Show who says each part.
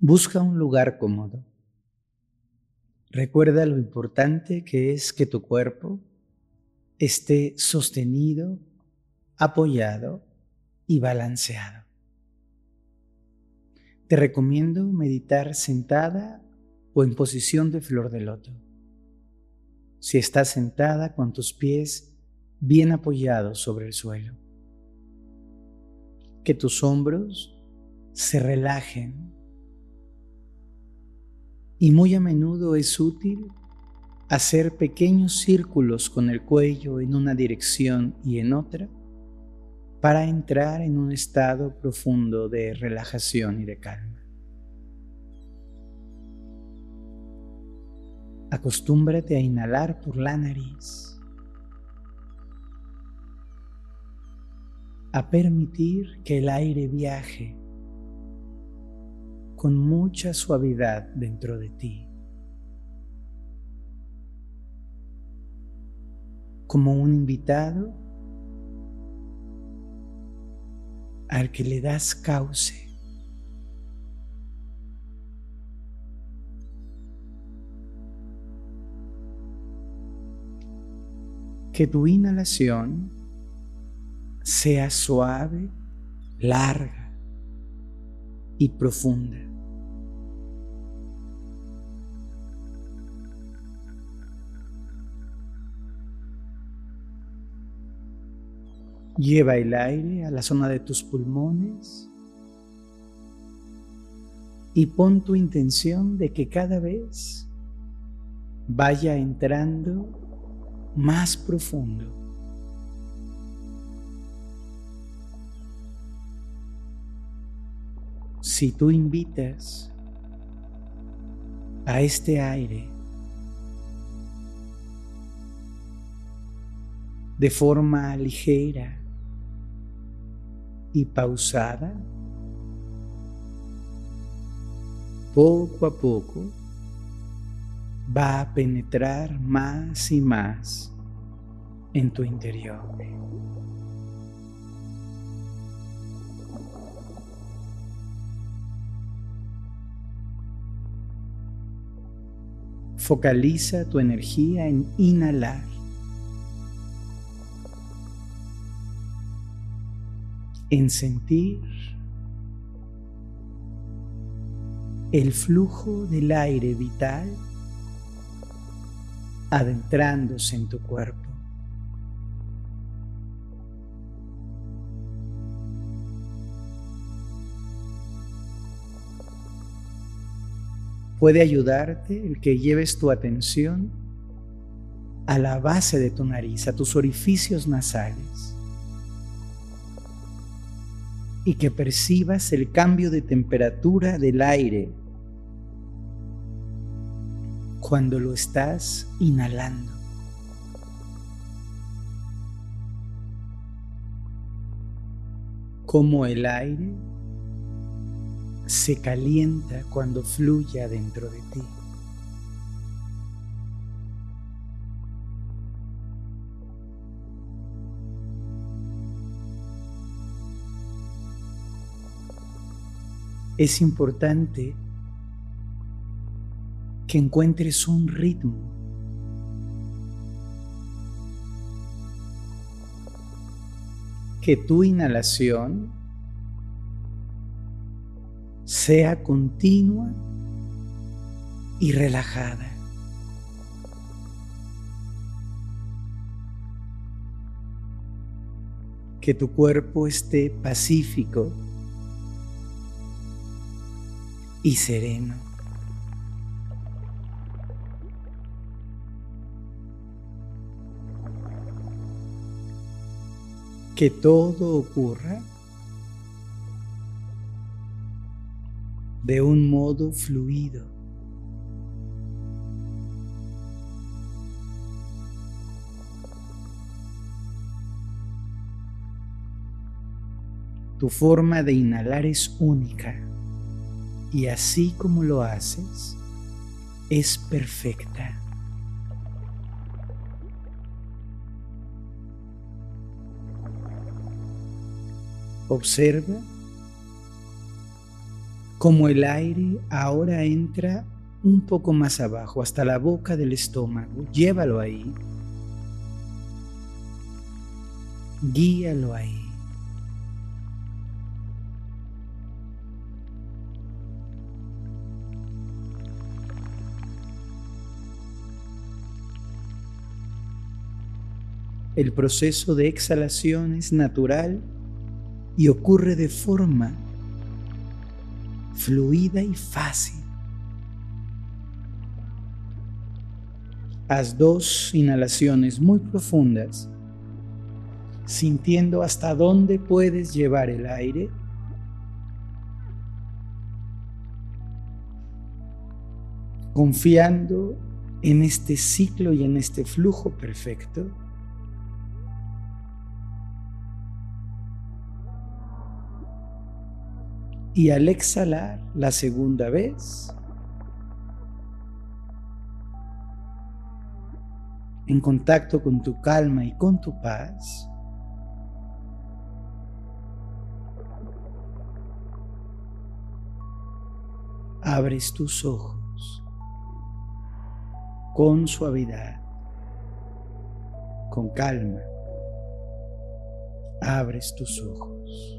Speaker 1: Busca un lugar cómodo. Recuerda lo importante que es que tu cuerpo esté sostenido, apoyado y balanceado. Te recomiendo meditar sentada o en posición de flor de loto. Si estás sentada con tus pies bien apoyados sobre el suelo. Que tus hombros se relajen. Y muy a menudo es útil hacer pequeños círculos con el cuello en una dirección y en otra para entrar en un estado profundo de relajación y de calma. Acostúmbrate a inhalar por la nariz, a permitir que el aire viaje con mucha suavidad dentro de ti. Como un invitado al que le das cauce. Que tu inhalación sea suave, larga y profunda. Lleva el aire a la zona de tus pulmones y pon tu intención de que cada vez vaya entrando más profundo. Si tú invitas a este aire de forma ligera, y pausada, poco a poco va a penetrar más y más en tu interior. Focaliza tu energía en inhalar en sentir el flujo del aire vital adentrándose en tu cuerpo. Puede ayudarte el que lleves tu atención a la base de tu nariz, a tus orificios nasales y que percibas el cambio de temperatura del aire cuando lo estás inhalando. Como el aire se calienta cuando fluye dentro de ti. es importante que encuentres un ritmo. Que tu inhalación sea continua y relajada. Que tu cuerpo esté pacífico y sereno. Que todo ocurra de un modo fluido. Tu forma de inhalar es única y así como lo haces, es perfecta. Observa como el aire ahora entra un poco más abajo, hasta la boca del estómago. Llévalo ahí. Guíalo ahí. El proceso de exhalación es natural y ocurre de forma fluida y fácil. Haz dos inhalaciones muy profundas, sintiendo hasta dónde puedes llevar el aire. Confiando en este ciclo y en este flujo perfecto. Y al exhalar la segunda vez, en contacto con tu calma y con tu paz, abres tus ojos con suavidad, con calma. Abres tus ojos.